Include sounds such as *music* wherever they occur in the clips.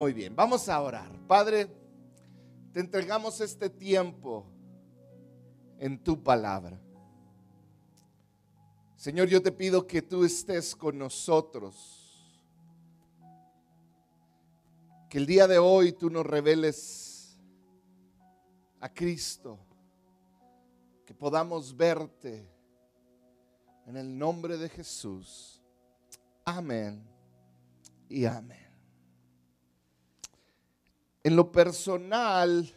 Muy bien, vamos a orar. Padre, te entregamos este tiempo en tu palabra. Señor, yo te pido que tú estés con nosotros. Que el día de hoy tú nos reveles a Cristo. Que podamos verte en el nombre de Jesús. Amén y amén. En lo personal,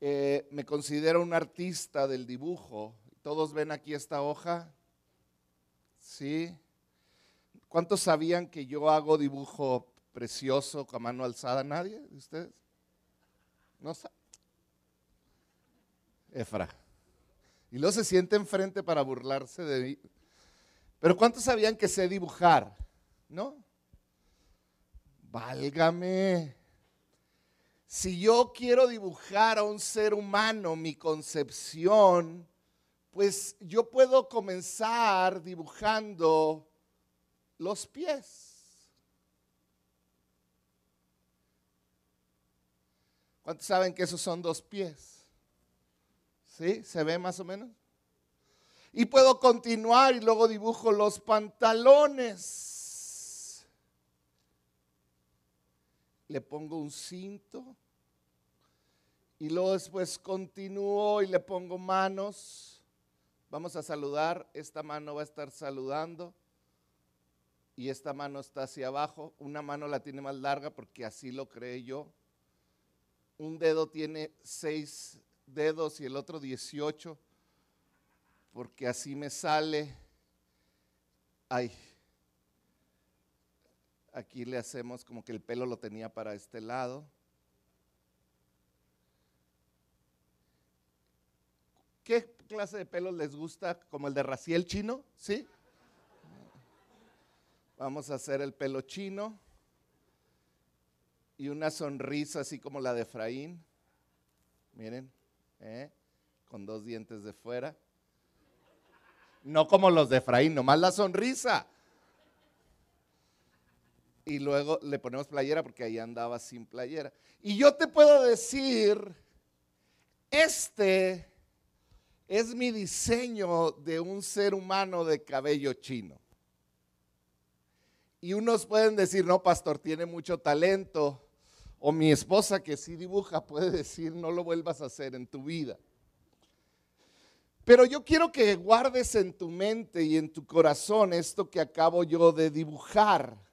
eh, me considero un artista del dibujo. ¿Todos ven aquí esta hoja? ¿Sí? ¿Cuántos sabían que yo hago dibujo precioso con mano alzada? ¿Nadie de ustedes? ¿No sabe? Efra. Y luego se siente enfrente para burlarse de mí. Pero ¿cuántos sabían que sé dibujar? ¿No? Válgame. Si yo quiero dibujar a un ser humano mi concepción, pues yo puedo comenzar dibujando los pies. ¿Cuántos saben que esos son dos pies? ¿Sí? ¿Se ve más o menos? Y puedo continuar y luego dibujo los pantalones. Le pongo un cinto. Y luego después continúo y le pongo manos. Vamos a saludar, esta mano va a estar saludando y esta mano está hacia abajo. Una mano la tiene más larga porque así lo creé yo. Un dedo tiene seis dedos y el otro dieciocho porque así me sale. Ay, aquí le hacemos como que el pelo lo tenía para este lado. ¿Qué clase de pelo les gusta? ¿Como el de Raciel chino? ¿Sí? Vamos a hacer el pelo chino y una sonrisa así como la de Efraín. Miren, ¿eh? con dos dientes de fuera. No como los de Efraín, nomás la sonrisa. Y luego le ponemos playera porque ahí andaba sin playera. Y yo te puedo decir, este es mi diseño de un ser humano de cabello chino. Y unos pueden decir, no, pastor, tiene mucho talento. O mi esposa que sí dibuja puede decir, no lo vuelvas a hacer en tu vida. Pero yo quiero que guardes en tu mente y en tu corazón esto que acabo yo de dibujar.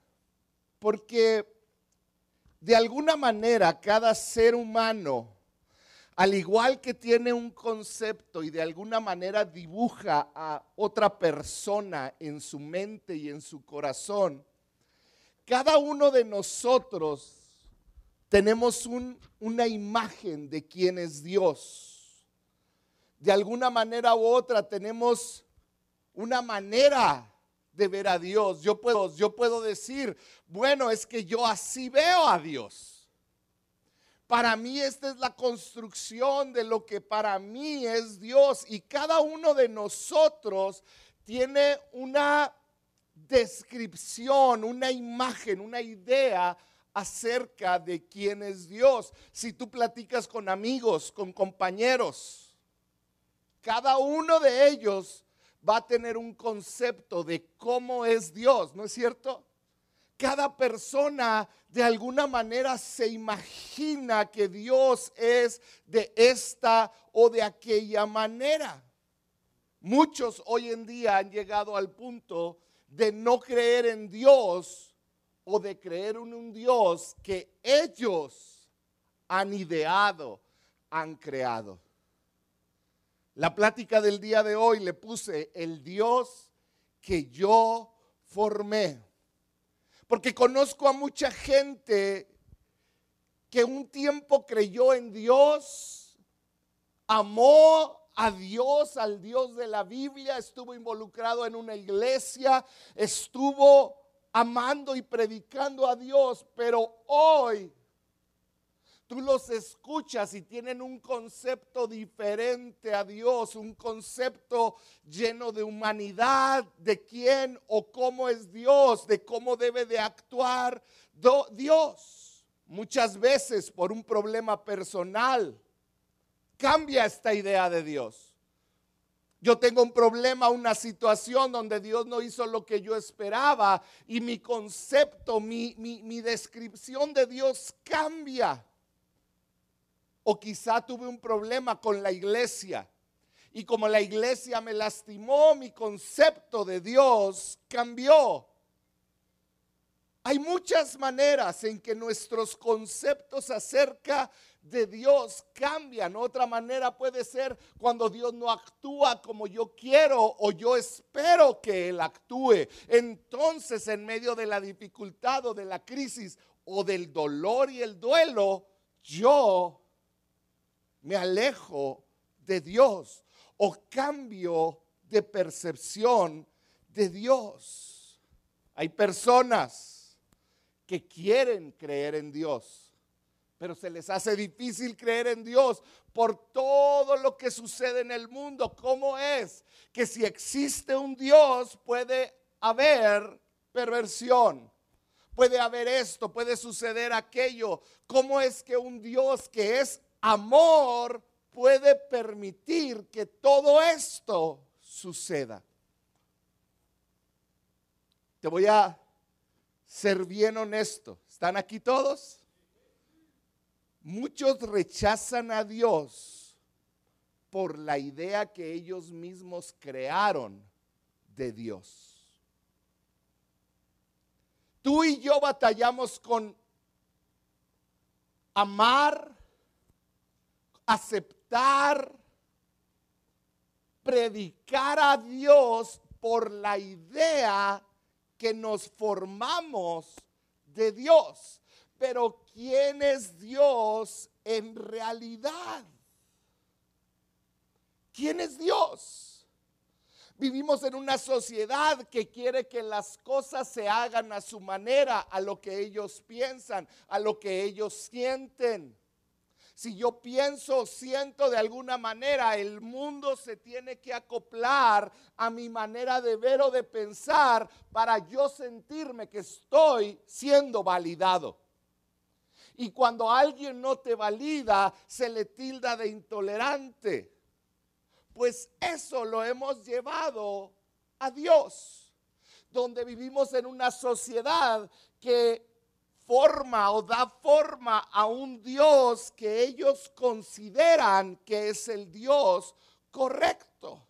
Porque de alguna manera cada ser humano al igual que tiene un concepto y de alguna manera dibuja a otra persona en su mente y en su corazón, cada uno de nosotros tenemos una imagen de quién es Dios. De alguna manera u otra tenemos una manera de ver a Dios. Yo puedo, yo puedo decir, bueno, es que yo así veo a Dios. Para mí esta es la construcción de lo que para mí es Dios y cada uno de nosotros tiene una descripción, una imagen, una idea acerca de quién es Dios. Si tú platicas con amigos, con compañeros, cada uno de ellos va a tener un concepto de cómo es Dios, ¿no es cierto? Cada persona de alguna manera se imagina que Dios es de esta o de aquella manera. Muchos hoy en día han llegado al punto de no creer en Dios o de creer en un Dios que ellos han ideado, han creado. La plática del día de hoy le puse el Dios que yo formé. Porque conozco a mucha gente que un tiempo creyó en Dios, amó a Dios, al Dios de la Biblia, estuvo involucrado en una iglesia, estuvo amando y predicando a Dios, pero hoy tú los escuchas y tienen un concepto diferente a Dios, un concepto lleno de humanidad, de quién o cómo es Dios, de cómo debe de actuar Dios. muchas veces por un problema personal, cambia esta idea de Dios. Yo tengo un problema, una situación donde Dios no hizo lo que yo esperaba y mi concepto, mi, mi, descripción de Dios cambia. O quizá tuve un problema con la iglesia y como la iglesia me lastimó, mi concepto de Dios cambió. Hay muchas maneras en que nuestros conceptos acerca de Dios cambian. Otra manera puede ser cuando Dios no actúa como yo quiero o yo espero que Él actúe. Entonces, en medio de la dificultad o de la crisis o del dolor y el duelo, yo me alejo de Dios o cambio de percepción de Dios. Hay personas que quieren creer en Dios, pero se les hace difícil creer en Dios por todo lo que sucede en el mundo. ¿Cómo es que si existe un Dios puede haber perversión? Puede haber esto, puede suceder aquello. ¿Cómo es que un Dios que es amor puede permitir que todo esto suceda? Te voy a ser bien honesto. ¿Están aquí todos? Muchos rechazan a Dios por la idea que ellos mismos crearon de Dios. Tú y yo batallamos con amar, aceptar, predicar a Dios por la idea que nos formamos de Dios. Pero ¿quién es Dios en realidad? ¿Quién es Dios? Vivimos en una sociedad que quiere que las cosas se hagan a su manera, a lo que ellos piensan, a lo que ellos sienten si yo pienso, siento de alguna manera, el mundo se tiene que acoplar a mi manera de ver o de pensar para yo sentirme que estoy siendo validado. Y cuando alguien no te valida, se le tilda de intolerante. Pues eso lo hemos llevado a Dios, donde vivimos en una sociedad que forma o da forma a un Dios que ellos consideran que es el Dios correcto.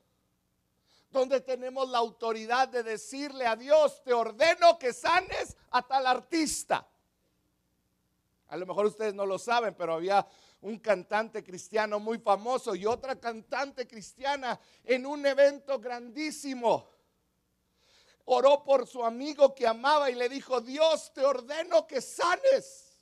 Donde tenemos la autoridad de decirle a Dios, te ordeno que sanes a tal artista. A lo mejor ustedes no lo saben, pero había un cantante cristiano muy famoso y otra cantante cristiana en un evento grandísimo oró por su amigo que amaba y le dijo, Dios te ordeno que sanes.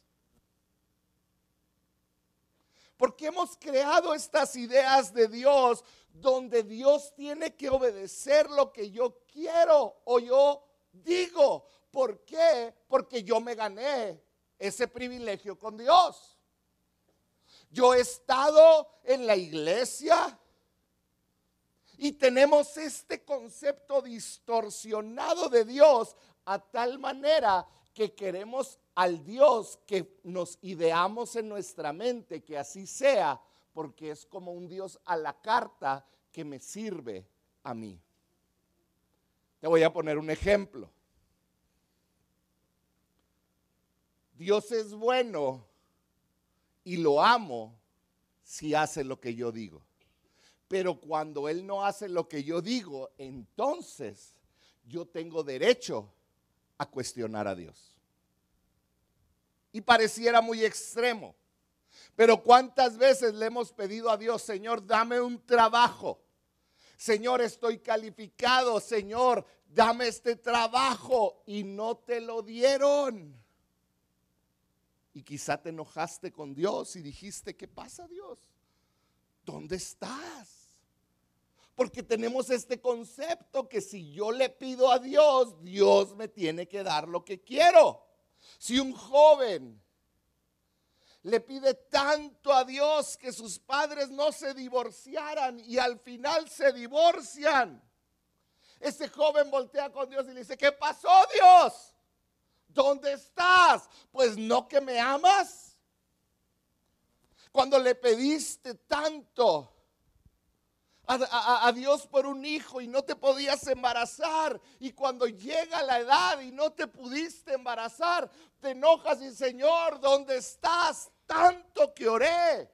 Porque hemos creado estas ideas de Dios donde Dios tiene que obedecer lo que yo quiero o yo digo. ¿Por qué? Porque yo me gané ese privilegio con Dios. Yo he estado en la iglesia, y tenemos este concepto distorsionado de Dios a tal manera que queremos al Dios que nos ideamos en nuestra mente, que así sea, porque es como un Dios a la carta que me sirve a mí. Te voy a poner un ejemplo. Dios es bueno y lo amo si hace lo que yo digo. Pero cuando Él no hace lo que yo digo, entonces yo tengo derecho a cuestionar a Dios. Y pareciera muy extremo. Pero ¿cuántas veces le hemos pedido a Dios, Señor, dame un trabajo? Señor, estoy calificado. Señor, dame este trabajo. Y no te lo dieron. Y quizá te enojaste con Dios y dijiste, ¿qué pasa Dios? ¿Dónde estás? Porque tenemos este concepto que si yo le pido a Dios, Dios me tiene que dar lo que quiero. Si un joven le pide tanto a Dios que sus padres no se divorciaran y al final se divorcian, ese joven voltea con Dios y le dice, ¿qué pasó Dios? ¿dónde estás? Pues no que me amas. Cuando le pediste tanto a, Dios por un hijo y no te podías embarazar. Y cuando llega la edad y no te pudiste embarazar, te enojas y Señor, ¿dónde estás? Tanto que oré,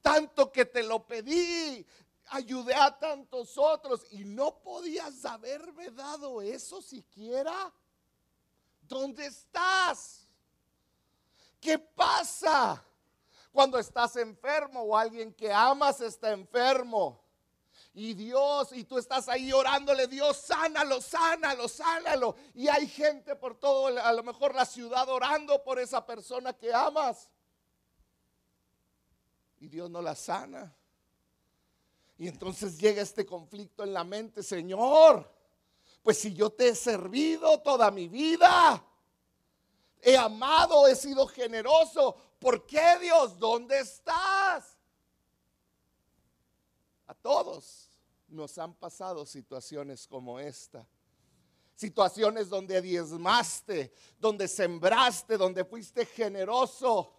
tanto que te lo pedí, ayudé a tantos otros y no podías haberme dado eso siquiera. ¿Dónde estás? ¿Qué pasa cuando estás enfermo o alguien que amas está enfermo? Y Dios, y tú estás ahí orándole, Dios, sánalo, sánalo, sánalo. Y hay gente por todo, a lo mejor la ciudad orando por esa persona que amas. Y Dios no la sana. Y entonces llega este conflicto en la mente, Señor, pues si yo te he servido toda mi vida, he amado, he sido generoso, ¿por qué Dios? ¿Dónde estás? A todos nos han pasado situaciones como esta. Situaciones donde diezmaste, donde sembraste, donde fuiste generoso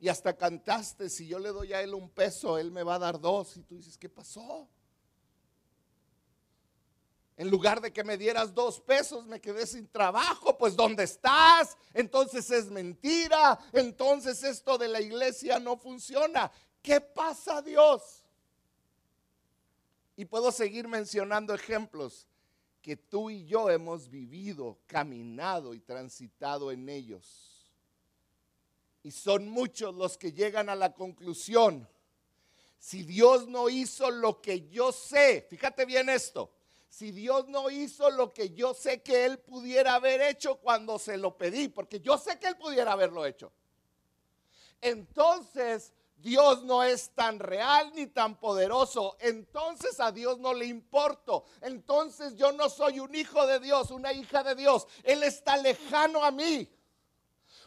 y hasta cantaste, si yo le doy a él un peso, él me va a dar dos. Y tú dices, ¿qué pasó? En lugar de que me dieras dos pesos, me quedé sin trabajo. Pues ¿dónde estás? Entonces es mentira. Entonces esto de la iglesia no funciona. ¿Qué pasa Dios? Y puedo seguir mencionando ejemplos que tú y yo hemos vivido, caminado y transitado en ellos. Y son muchos los que llegan a la conclusión, si Dios no hizo lo que yo sé, fíjate bien esto, si Dios no hizo lo que yo sé que Él pudiera haber hecho cuando se lo pedí, porque yo sé que Él pudiera haberlo hecho, entonces Dios no es tan real ni tan poderoso. Entonces a Dios no le importo. Entonces yo no soy un hijo de Dios, una hija de Dios. Él está lejano a mí.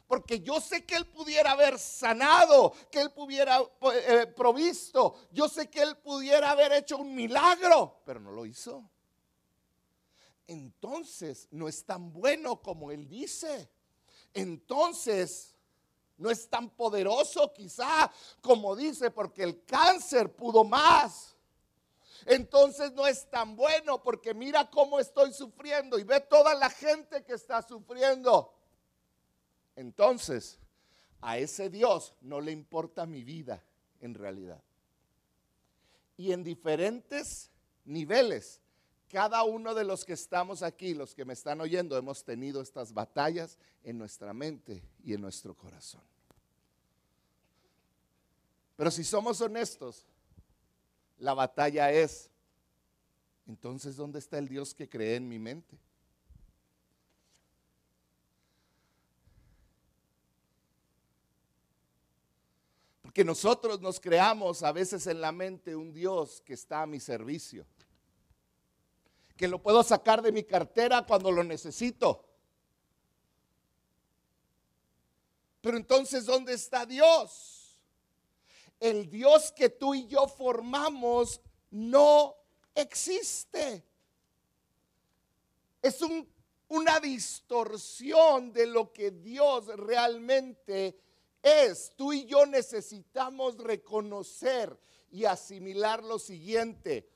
Porque yo sé que Él pudiera haber sanado, que Él pudiera eh, provisto, yo sé que Él pudiera haber hecho un milagro, pero no lo hizo. Entonces no es tan bueno como Él dice. Entonces no es tan poderoso quizá como dice, porque el cáncer pudo más. Entonces no es tan bueno porque mira cómo estoy sufriendo y ve toda la gente que está sufriendo. Entonces, a ese Dios no le importa mi vida en realidad. Y en diferentes niveles, cada uno de los que estamos aquí, los que me están oyendo, hemos tenido estas batallas en nuestra mente y en nuestro corazón. Pero si somos honestos, la batalla es, entonces, ¿dónde está el Dios que cree en mi mente? que nosotros nos creamos a veces en la mente un Dios que está a mi servicio. Que lo puedo sacar de mi cartera cuando lo necesito. Pero entonces, ¿dónde está Dios? El Dios que tú y yo formamos no existe. Es una distorsión de lo que Dios realmente es, tú y yo necesitamos reconocer y asimilar lo siguiente.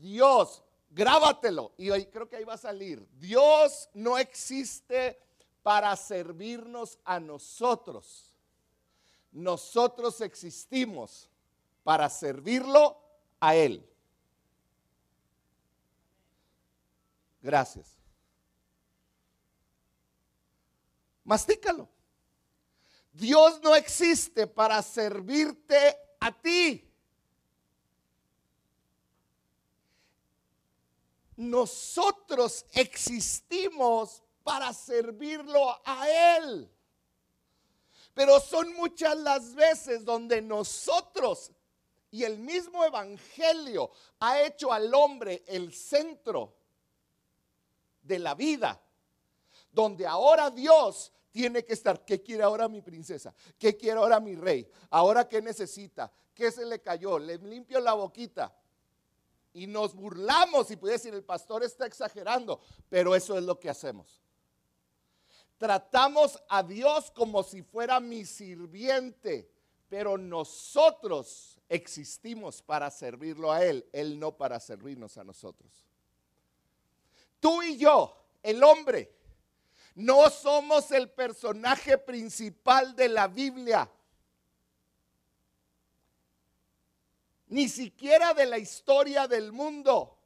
Dios, grábatelo, y creo que ahí va a salir. Dios no existe para servirnos a nosotros. Nosotros existimos para servirlo a Él. Gracias. Mastícalo. Dios no existe para servirte a ti. Nosotros existimos para servirlo a Él. Pero son muchas las veces donde nosotros y el mismo Evangelio ha hecho al hombre el centro de la vida, donde ahora Dios tiene que estar. ¿Qué quiere ahora mi princesa? ¿Qué quiere ahora mi rey? ¿Ahora qué necesita? ¿Qué se le cayó? Le limpio la boquita. Y nos burlamos y puede decir el pastor está exagerando, pero eso es lo que hacemos. Tratamos a Dios como si fuera mi sirviente, pero nosotros existimos para servirlo a Él, Él no para servirnos a nosotros. Tú y yo, el hombre, no somos el personaje principal de la Biblia. Ni siquiera de la historia del mundo.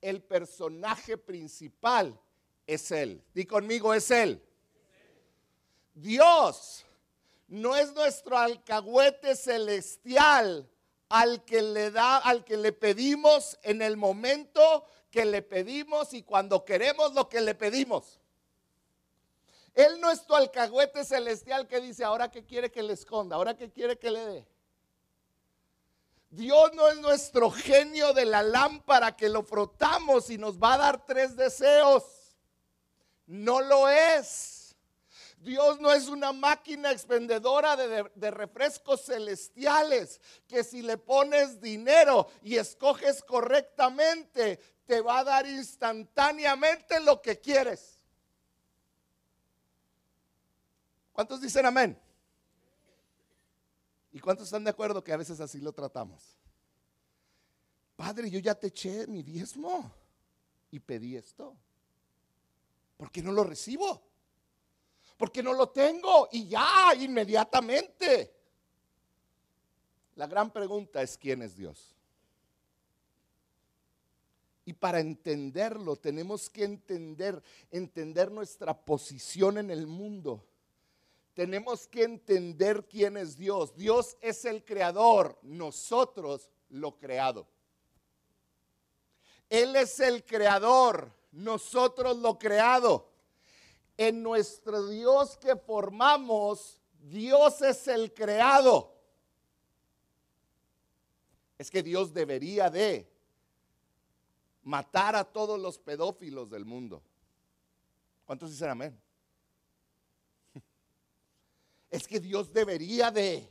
El personaje principal es Él. Di conmigo, es Él. Dios no es nuestro alcahuete celestial al que le da, al que le pedimos en el momento que le pedimos y cuando queremos lo que le pedimos. Él no es tu alcahuete celestial que dice, ahora que quiere que le esconda, ahora que quiere que le dé. Dios no es nuestro genio de la lámpara que lo frotamos y nos va a dar tres deseos. No lo es. Dios no es una máquina expendedora de, refrescos celestiales que si le pones dinero y escoges correctamente, te va a dar instantáneamente lo que quieres. ¿Cuántos dicen amén? ¿Y cuántos están de acuerdo que a veces así lo tratamos? Padre, yo ya te eché mi diezmo y pedí esto. ¿Por qué no lo recibo? Porque no lo tengo y ya, inmediatamente. La gran pregunta es quién es Dios. Y para entenderlo tenemos que entender, entender nuestra posición en el mundo tenemos que entender quién es Dios. Dios es el creador, nosotros lo creado. Él es el creador, nosotros lo creado. En nuestro Dios que formamos, Dios es el creado. Es que Dios debería de matar a todos los pedófilos del mundo. ¿Cuántos dicen amén? Es que Dios debería de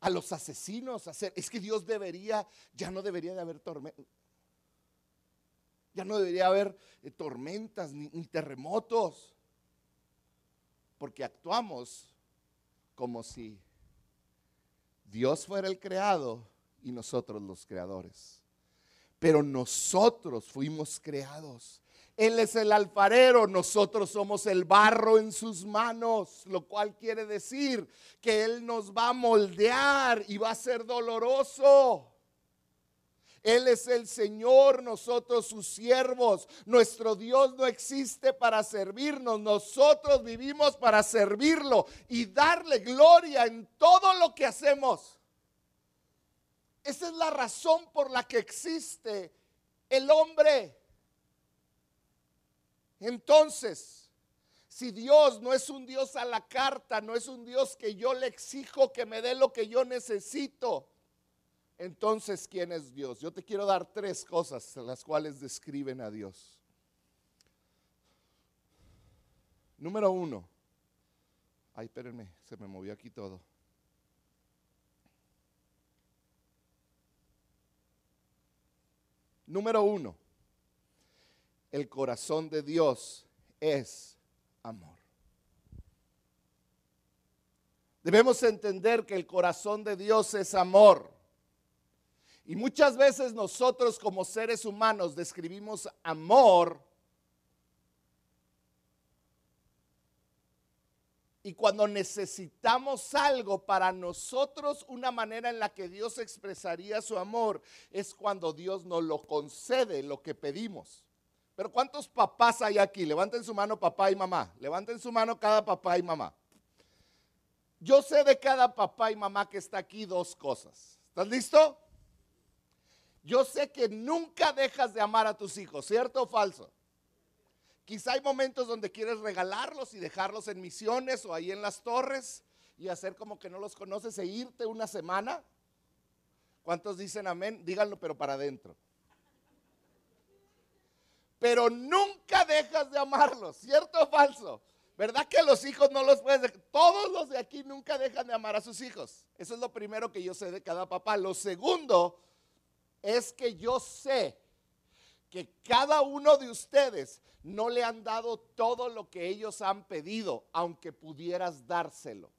a los asesinos hacer, es que Dios debería, ya no debería de haber tormentas, ya no debería haber eh, tormentas ni, ni terremotos, porque actuamos como si Dios fuera el creado y nosotros los creadores. Pero nosotros fuimos creados él es el alfarero, nosotros somos el barro en sus manos, lo cual quiere decir que Él nos va a moldear y va a ser doloroso. Él es el Señor, nosotros sus siervos. Nuestro Dios no existe para servirnos, nosotros vivimos para servirlo y darle gloria en todo lo que hacemos. Esa es la razón por la que existe el hombre. Entonces, si Dios no es un Dios a la carta, no es un Dios que yo le exijo que me dé lo que yo necesito, entonces, ¿quién es Dios? Yo te quiero dar tres cosas las cuales describen a Dios. Número uno. Ay, espérenme, se me movió aquí todo. Número uno el corazón de Dios es amor. Debemos entender que el corazón de Dios es amor. Y muchas veces nosotros como seres humanos describimos amor Y cuando necesitamos algo para nosotros, una manera en la que Dios expresaría su amor es cuando Dios nos lo concede, lo que pedimos. Pero ¿cuántos papás hay aquí? Levanten su mano papá y mamá. Levanten su mano cada papá y mamá. Yo sé de cada papá y mamá que está aquí dos cosas. ¿Estás listo? Yo sé que nunca dejas de amar a tus hijos, ¿cierto o falso? Quizá hay momentos donde quieres regalarlos y dejarlos en misiones o ahí en las torres y hacer como que no los conoces e irte una semana. ¿Cuántos dicen amén? Díganlo, pero para adentro pero nunca dejas de amarlos, ¿cierto o falso? ¿Verdad que los hijos no los puedes dejar? Todos los de aquí nunca dejan de amar a sus hijos. Eso es lo primero que yo sé de cada papá. Lo segundo es que yo sé que cada uno de ustedes no le han dado todo lo que ellos han pedido, aunque pudieras dárselo.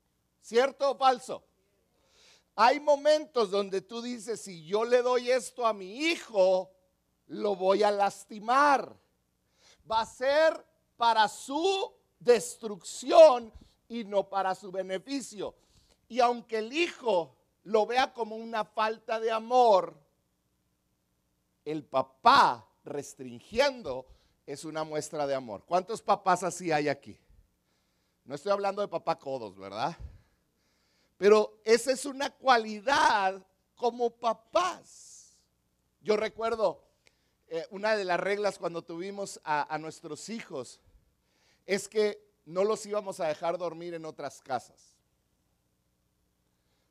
¿Cierto o falso? Hay momentos donde tú dices, si yo le doy esto a mi hijo, lo voy a lastimar. Va a ser para su destrucción y no para su beneficio. Y aunque el hijo lo vea como una falta de amor, el papá restringiendo es una muestra de amor. ¿Cuántos papás así hay aquí? No estoy hablando de papá codos, ¿verdad? Pero esa es una cualidad como papás. Yo recuerdo eh, una de las reglas cuando tuvimos a nuestros hijos es que no los íbamos a dejar dormir en otras casas.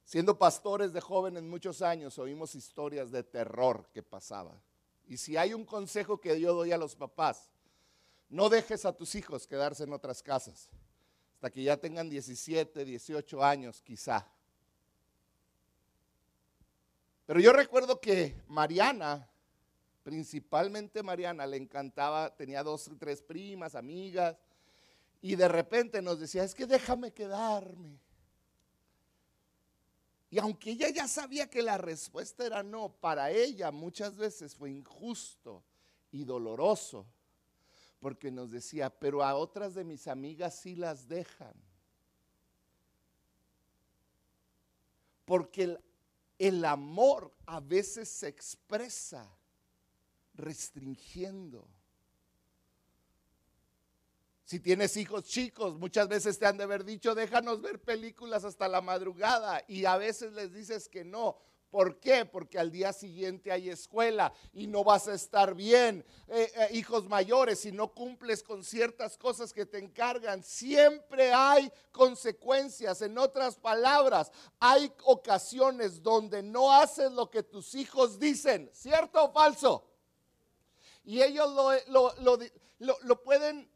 Siendo pastores de jóvenes muchos años, oímos historias de terror que pasaba. Y si hay un consejo que yo doy a los papás, no dejes a tus hijos quedarse en otras casas hasta que ya tengan 17, 18 años quizá. Pero yo recuerdo que Mariana, principalmente Mariana, le encantaba, tenía dos o tres primas, amigas, y de repente nos decía, es que déjame quedarme. Y aunque ella ya sabía que la respuesta era no, para ella muchas veces fue injusto y doloroso, porque nos decía, pero a otras de mis amigas sí las dejan. Porque el, el amor a veces se expresa restringiendo. Si tienes hijos chicos, muchas veces te han de haber dicho, déjanos ver películas hasta la madrugada y a veces les dices que no. ¿Por qué? Porque al día siguiente hay escuela y no vas a estar bien. Eh, eh, hijos mayores, si no cumples con ciertas cosas que te encargan, siempre hay consecuencias. En otras palabras, hay ocasiones donde no haces lo que tus hijos dicen, ¿cierto o falso? Y ellos lo, lo, lo pueden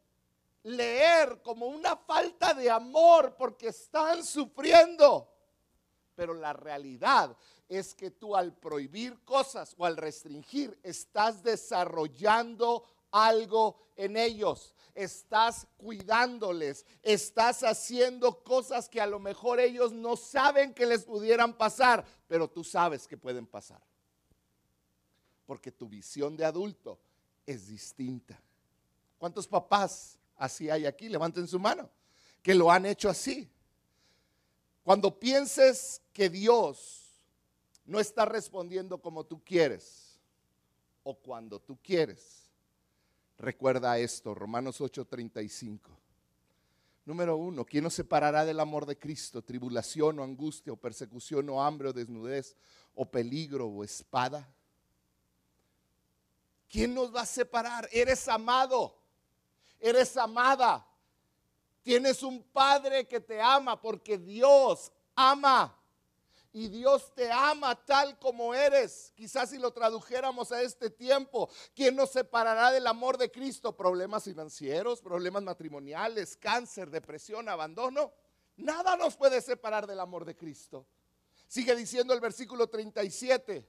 leer como una falta de amor porque están sufriendo. Pero la realidad es que tú al prohibir cosas o al restringir estás desarrollando algo en ellos. Estás cuidándoles, estás haciendo cosas que a lo mejor ellos no saben que les pudieran pasar, pero tú sabes que pueden pasar. Porque tu visión de adulto es distinta. ¿Cuántos papás así hay aquí, levanten su mano, que lo han hecho así. Cuando pienses que Dios no está respondiendo como tú quieres o cuando tú quieres, recuerda esto, Romanos 8:35. Número uno, ¿quién nos separará del amor de Cristo? ¿Tribulación o angustia o persecución o hambre o desnudez o peligro o espada? ¿Quién nos va a separar? Eres amado eres amada. Tienes un padre que te ama porque Dios ama. Y Dios te ama tal como eres. Quizás si lo tradujéramos a este tiempo, ¿quién nos separará del amor de Cristo? Problemas financieros, problemas matrimoniales, cáncer, depresión, abandono. Nada nos puede separar del amor de Cristo. Sigue diciendo el versículo 37.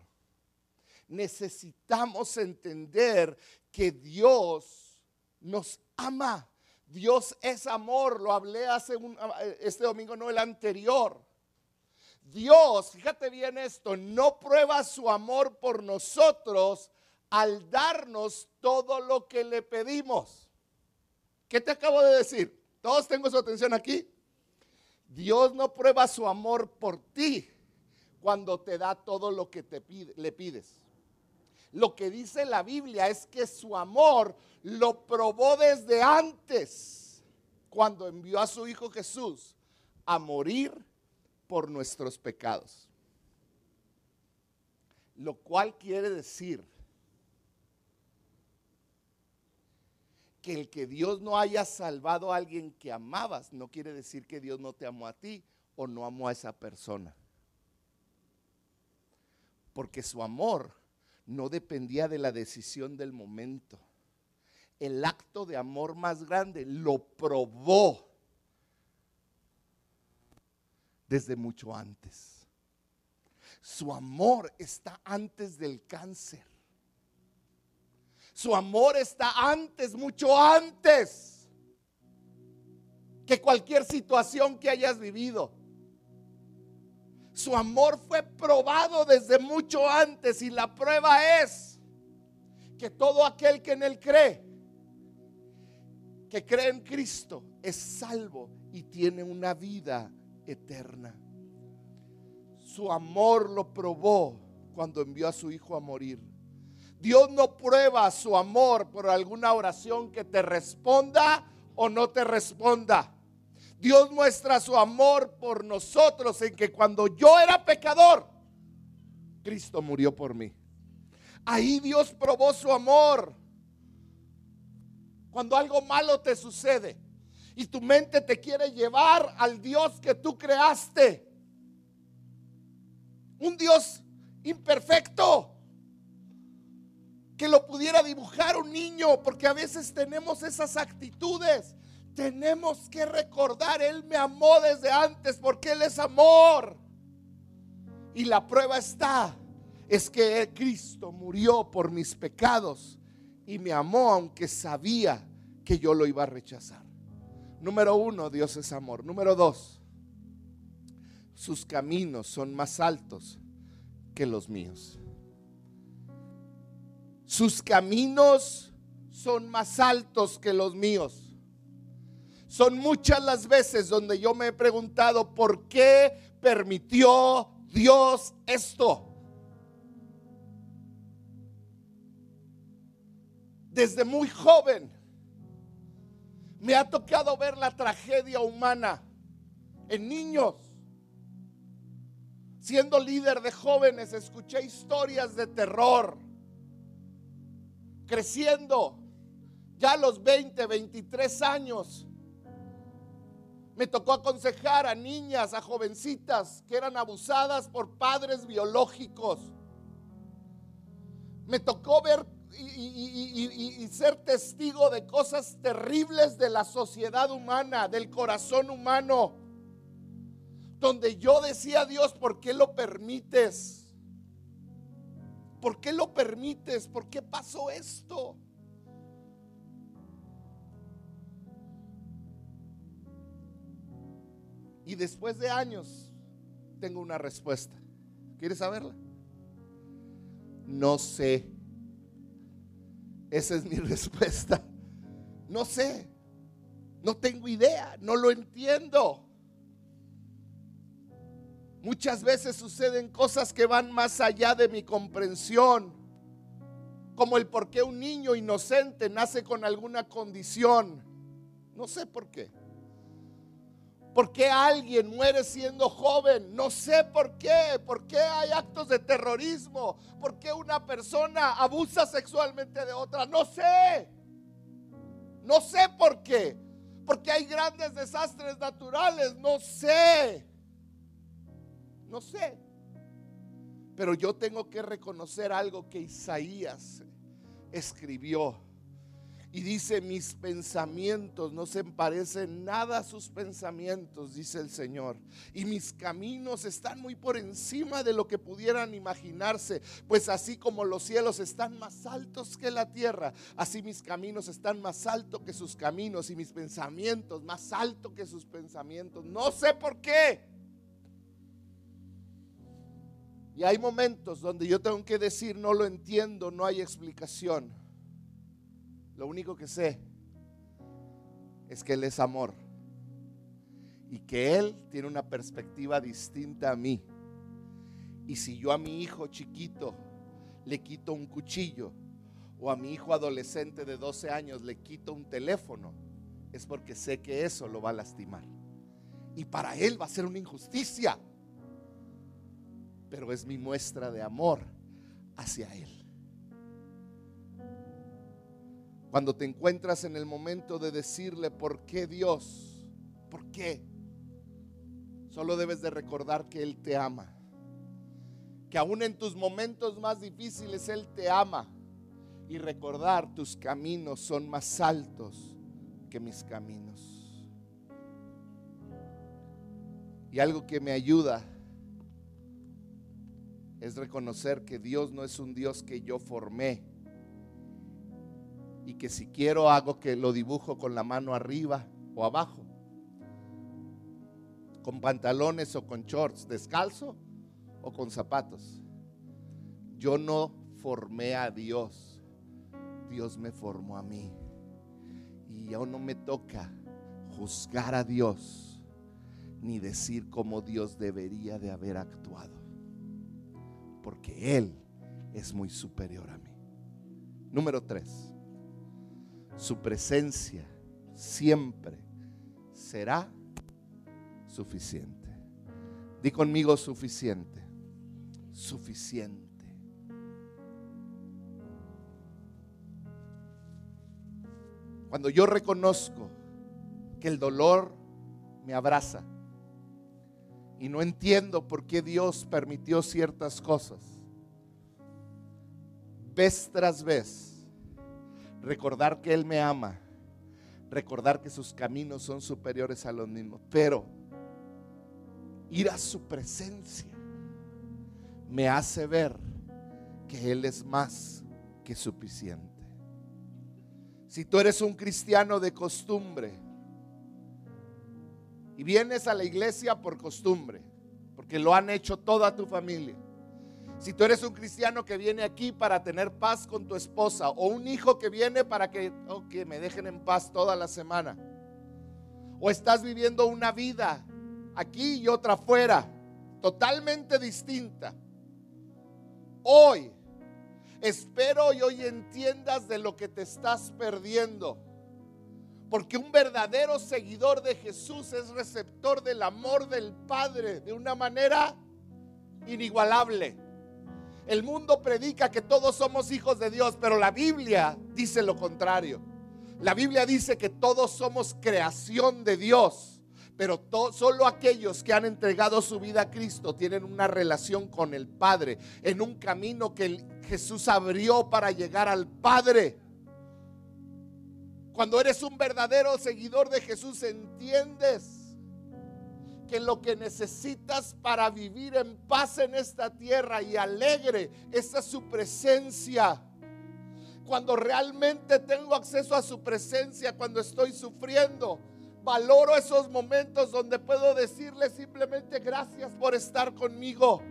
necesitamos entender que Dios nos ama. Dios es amor, lo hablé hace un, este domingo, no el anterior. Dios, fíjate bien esto, no prueba su amor por nosotros al darnos todo lo que le pedimos. ¿Qué te acabo de decir? Todos tengo su atención aquí. Dios no prueba su amor por ti cuando te da todo lo que te pide, le pides. Lo que dice la Biblia es que su amor lo probó desde antes, cuando envió a su Hijo Jesús a morir por nuestros pecados. Lo cual quiere decir que el que Dios no haya salvado a alguien que amabas no quiere decir que Dios no te amó a ti o no amó a esa persona. Porque su amor no dependía de la decisión del momento. El acto de amor más grande lo probó desde mucho antes. Su amor está antes del cáncer. Su amor está antes, mucho antes que cualquier situación que hayas vivido. Su amor fue probado desde mucho antes y la prueba es que todo aquel que en él cree, que cree en Cristo, es salvo y tiene una vida eterna. Su amor lo probó cuando envió a su hijo a morir. Dios no prueba su amor por alguna oración que te responda o no te responda. Dios muestra su amor por nosotros en que cuando yo era pecador, Cristo murió por mí. Ahí Dios probó su amor. Cuando algo malo te sucede y tu mente te quiere llevar al Dios que tú creaste. Un Dios imperfecto que lo pudiera dibujar un niño, porque a veces tenemos esas actitudes tenemos que recordar, Él me amó desde antes porque Él es amor. Y la prueba está, es que Cristo murió por mis pecados y me amó aunque sabía que yo lo iba a rechazar. Número uno, Dios es amor. Número dos, sus caminos son más altos que los míos. Sus caminos son más altos que los míos. Son muchas las veces donde yo me he preguntado por qué permitió Dios esto. Desde muy joven me ha tocado ver la tragedia humana en niños. Siendo líder de jóvenes, escuché historias de terror. Creciendo, ya a los 20, 23 años, me tocó aconsejar a niñas, a jovencitas que eran abusadas por padres biológicos. Me tocó ver y, ser testigo de cosas terribles de la sociedad humana, del corazón humano, donde yo decía a Dios, ¿por qué lo permites? ¿Por qué lo permites? ¿Por qué pasó esto? Y después de años tengo una respuesta. ¿Quieres saberla? No sé. Esa es mi *laughs* respuesta. No sé. No tengo idea. No lo entiendo. Muchas veces suceden cosas que van más allá de mi comprensión. Como el por qué un niño inocente nace con alguna condición. No sé por qué. ¿Por qué alguien muere siendo joven? No sé por qué. ¿Por qué hay actos de terrorismo? ¿Por qué una persona abusa sexualmente de otra? No sé. No sé por qué. Porque hay grandes desastres naturales. No sé. No sé. Pero yo tengo que reconocer algo que Isaías escribió y dice, mis pensamientos no se parecen nada a sus pensamientos, dice el Señor. Y mis caminos están muy por encima de lo que pudieran imaginarse. Pues así como los cielos están más altos que la tierra, así mis caminos están más altos que sus caminos y mis pensamientos más altos que sus pensamientos. No sé por qué. Y hay momentos donde yo tengo que decir, no lo entiendo, no hay explicación. Lo único que sé es que Él es amor y que Él tiene una perspectiva distinta a mí. Y si yo a mi hijo chiquito le quito un cuchillo o a mi hijo adolescente de 12 años le quito un teléfono, es porque sé que eso lo va a lastimar. Y para Él va a ser una injusticia. Pero es mi muestra de amor hacia Él. Cuando te encuentras en el momento de decirle, ¿por qué Dios? ¿Por qué? Solo debes de recordar que Él te ama. Que aún en tus momentos más difíciles Él te ama. Y recordar tus caminos son más altos que mis caminos. Y algo que me ayuda es reconocer que Dios no es un Dios que yo formé y que si quiero hago que lo dibujo con la mano arriba o abajo, con pantalones o con shorts, descalzo o con zapatos. Yo no formé a Dios, Dios me formó a mí. Y aún no me toca juzgar a Dios ni decir cómo Dios debería de haber actuado porque Él es muy superior a mí. Número tres, su presencia siempre será suficiente. Di conmigo suficiente, suficiente. Cuando yo reconozco que el dolor me abraza, y no entiendo por qué Dios permitió ciertas cosas. Vez tras vez, recordar que Él me ama, recordar que sus caminos son superiores a los mismos, pero ir a su presencia me hace ver que Él es más que suficiente. Si tú eres un cristiano de costumbre, y vienes a la iglesia por costumbre, porque lo han hecho toda tu familia. Si tú eres un cristiano que viene aquí para tener paz con tu esposa o un hijo que viene para que, oh, que me dejen en paz toda la semana. O estás viviendo una vida aquí y otra afuera, totalmente distinta. Hoy, espero y hoy entiendas de lo que te estás perdiendo porque un verdadero seguidor de Jesús es receptor del amor del Padre de una manera inigualable. El mundo predica que todos somos hijos de Dios, pero la Biblia dice lo contrario. La Biblia dice que todos somos creación de Dios, pero solo aquellos que han entregado su vida a Cristo tienen una relación con el Padre en un camino que Jesús abrió para llegar al Padre. Cuando eres un verdadero seguidor de Jesús, entiendes que lo que necesitas para vivir en paz en esta tierra y alegre es su presencia. Cuando realmente tengo acceso a su presencia, cuando estoy sufriendo, valoro esos momentos donde puedo decirle simplemente gracias por estar conmigo.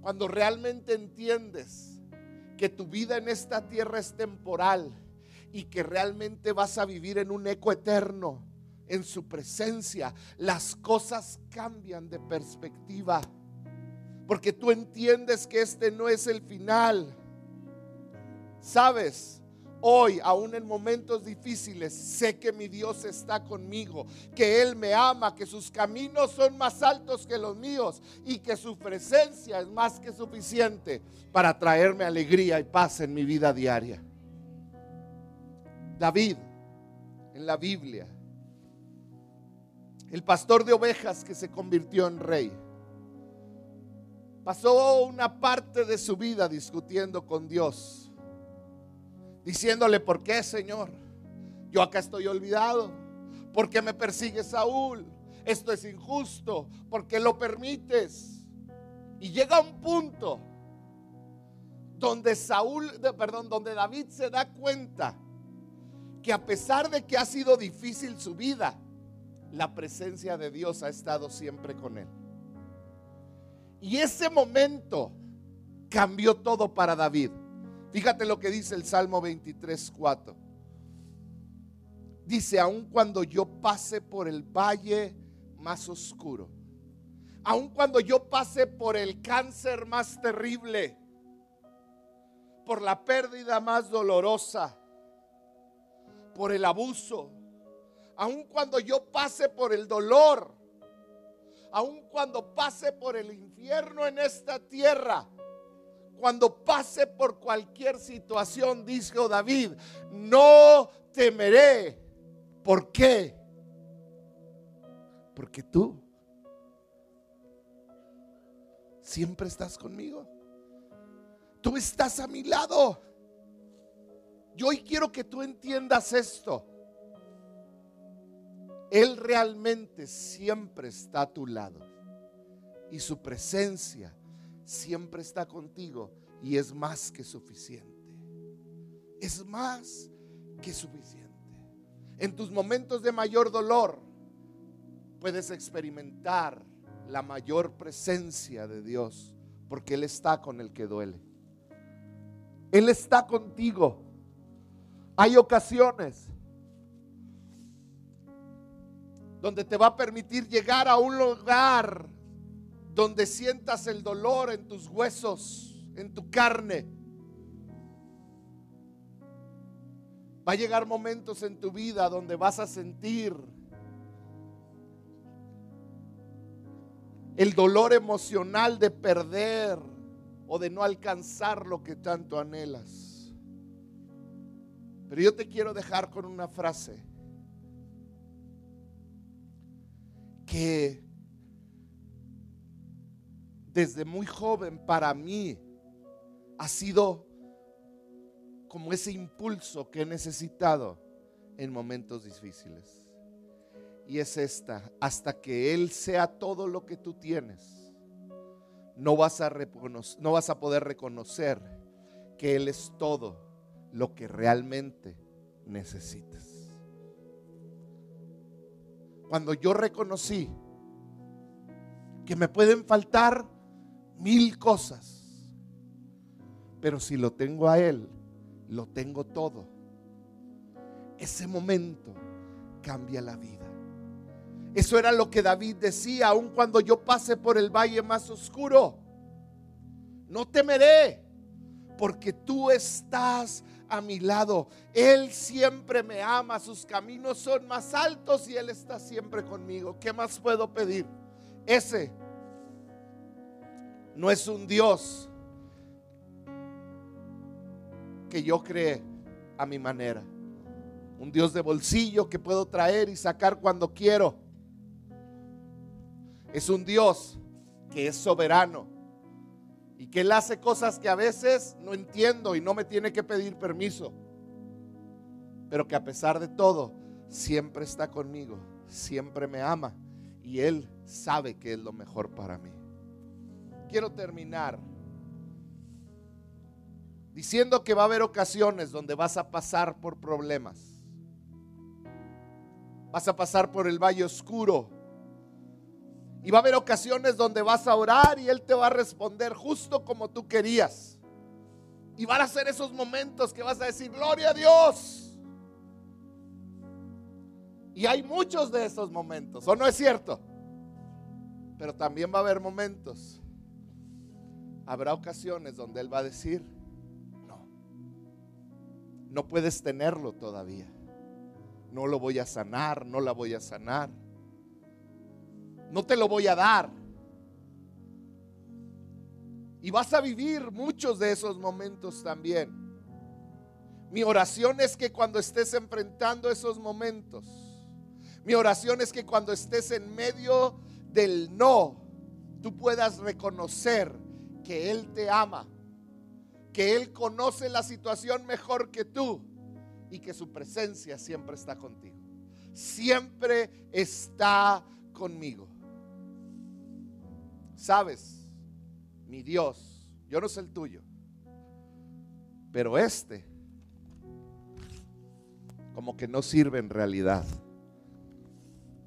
Cuando realmente entiendes que tu vida en esta tierra es temporal y que realmente vas a vivir en un eco eterno, en su presencia, las cosas cambian de perspectiva. Porque tú entiendes que este no es el final. ¿Sabes? Hoy, aún en momentos difíciles, sé que mi Dios está conmigo, que Él me ama, que sus caminos son más altos que los míos y que su presencia es más que suficiente para traerme alegría y paz en mi vida diaria. David, en la Biblia, el pastor de ovejas que se convirtió en rey, pasó una parte de su vida discutiendo con Dios diciéndole, ¿por qué, Señor? Yo acá estoy olvidado. ¿Por qué me persigue Saúl? Esto es injusto. ¿Por qué lo permites? Y llega un punto donde Saúl, perdón, donde David se da cuenta que a pesar de que ha sido difícil su vida, la presencia de Dios ha estado siempre con él. Y ese momento cambió todo para David. Fíjate lo que dice el Salmo 23, 4. Dice, aun cuando yo pase por el valle más oscuro, aun cuando yo pase por el cáncer más terrible, por la pérdida más dolorosa, por el abuso, aun cuando yo pase por el dolor, aun cuando pase por el infierno en esta tierra, cuando pase por cualquier situación, dijo David, no temeré. ¿Por qué? Porque tú siempre estás conmigo. Tú estás a mi lado. Yo hoy quiero que tú entiendas esto. Él realmente siempre está a tu lado. Y su presencia siempre está contigo. Y es más que suficiente. Es más que suficiente. En tus momentos de mayor dolor puedes experimentar la mayor presencia de Dios. Porque Él está con el que duele. Él está contigo. Hay ocasiones donde te va a permitir llegar a un lugar donde sientas el dolor en tus huesos, en tu carne. Va a llegar momentos en tu vida donde vas a sentir el dolor emocional de perder o de no alcanzar lo que tanto anhelas. Pero yo te quiero dejar con una frase que desde muy joven para mí ha sido como ese impulso que he necesitado en momentos difíciles. Y es esta, hasta que Él sea todo lo que tú tienes, no vas a, no vas a poder reconocer que Él es todo lo que realmente necesitas. Cuando yo reconocí que me pueden faltar mil cosas, pero si lo tengo a Él, lo tengo todo. Ese momento cambia la vida. Eso era lo que David decía, aun cuando yo pase por el valle más oscuro. No temeré, porque tú estás a mi lado. Él siempre me ama, sus caminos son más altos y Él está siempre conmigo. ¿Qué más puedo pedir? Ese no es un Dios que yo creé a mi manera. Un Dios de bolsillo que puedo traer y sacar cuando quiero. Es un Dios que es soberano y que Él hace cosas que a veces no entiendo y no me tiene que pedir permiso. Pero que a pesar de todo, siempre está conmigo, siempre me ama y Él sabe que es lo mejor para mí. Quiero terminar diciendo que va a haber ocasiones donde vas a pasar por problemas. Vas a pasar por el valle oscuro. Y va a haber ocasiones donde vas a orar y Él te va a responder justo como tú querías. Y van a ser esos momentos que vas a decir, gloria a Dios. Y hay muchos de esos momentos, ¿o no es cierto? Pero también va a haber momentos. Habrá ocasiones donde Él va a decir, no, no puedes tenerlo todavía. No lo voy a sanar, no la voy a sanar. No te lo voy a dar. Y vas a vivir muchos de esos momentos también. Mi oración es que cuando estés enfrentando esos momentos, mi oración es que cuando estés en medio del no, tú puedas reconocer que Él te ama, que Él conoce la situación mejor que tú y que su presencia siempre está contigo. Siempre está conmigo. Sabes, mi Dios, yo no sé el tuyo, pero este como que no sirve en realidad.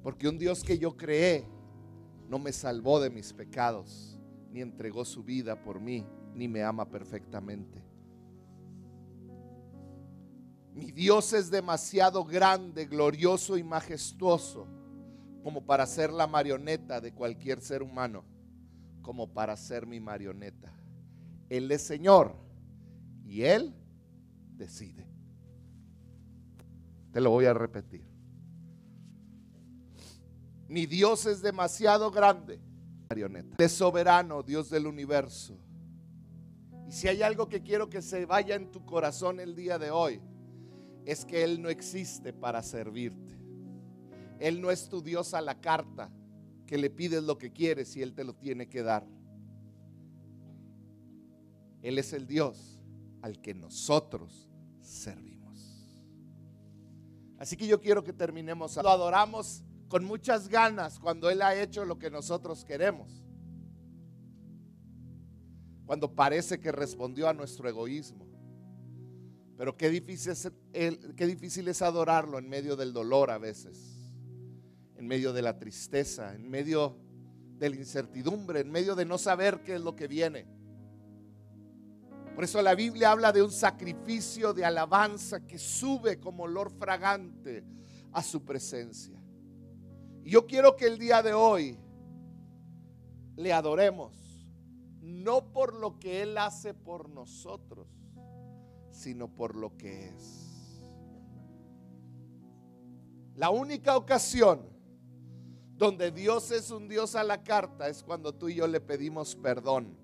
Porque un Dios que yo creé no me salvó de mis pecados, ni entregó su vida por mí, ni me ama perfectamente. Mi Dios es demasiado grande, glorioso y majestuoso como para ser la marioneta de cualquier ser humano como para ser mi marioneta. Él es Señor y Él decide. Te lo voy a repetir. Mi Dios es demasiado grande, marioneta. Es soberano, Dios del universo. Y si hay algo que quiero que se vaya en tu corazón el día de hoy, es que Él no existe para servirte. Él no es tu Dios a la carta, que le pides lo que quieres y Él te lo tiene que dar. Él es el Dios al que nosotros servimos. Así que yo quiero que terminemos. Lo adoramos con muchas ganas cuando Él ha hecho lo que nosotros queremos. Cuando parece que respondió a nuestro egoísmo. Pero qué difícil, es, qué difícil es adorarlo en medio del dolor a veces, en medio de la tristeza, en medio de la incertidumbre, en medio de no saber qué es lo que viene. Por eso la Biblia habla de un sacrificio de alabanza que sube como olor fragante a su presencia. Y yo quiero que el día de hoy le adoremos, no por lo que Él hace por nosotros, sino por lo que es. La única ocasión donde Dios es un Dios a la carta es cuando tú y yo le pedimos perdón.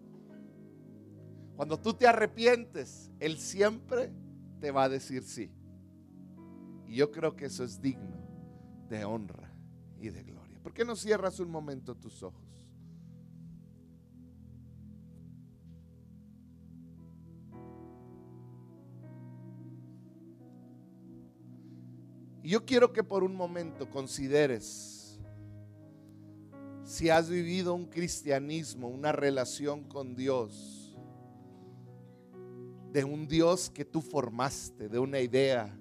Cuando tú te arrepientes, Él siempre te va a decir sí. Y yo creo que eso es digno de honra y de gloria. ¿Por qué no cierras un momento tus ojos? Y yo quiero que por un momento consideres si has vivido un cristianismo, una relación con Dios, de un Dios que tú formaste, de una idea.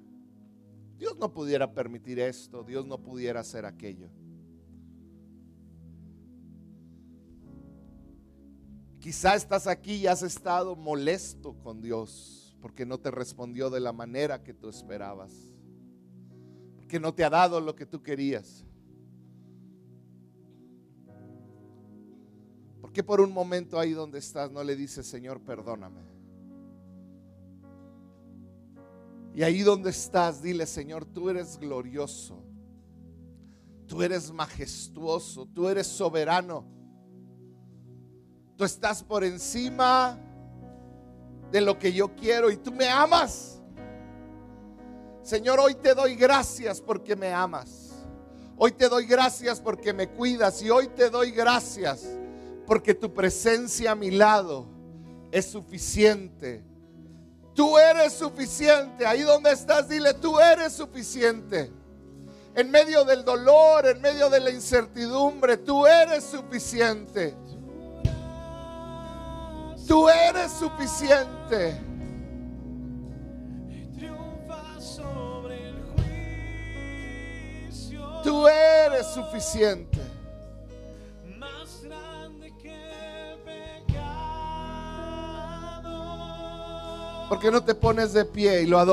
Dios no pudiera permitir esto, Dios no pudiera hacer aquello. Quizá estás aquí y has estado molesto con Dios porque no te respondió de la manera que tú esperabas que no te ha dado lo que tú querías. Qué por un momento ahí donde estás no le dices, Señor, perdóname? Y ahí donde estás, dile, Señor, tú eres glorioso, tú eres majestuoso, tú eres soberano. Tú estás por encima de lo que yo quiero y tú me amas. Señor, hoy te doy gracias porque me amas. Hoy te doy gracias porque me cuidas y hoy te doy gracias porque tu presencia a mi lado es suficiente. Tú eres suficiente. Ahí donde estás, dile, tú eres suficiente. En medio del dolor, en medio de la incertidumbre, tú eres suficiente. Tú eres suficiente. Tú eres suficiente. Pecado. Porque no te pones de pie y lo adoras?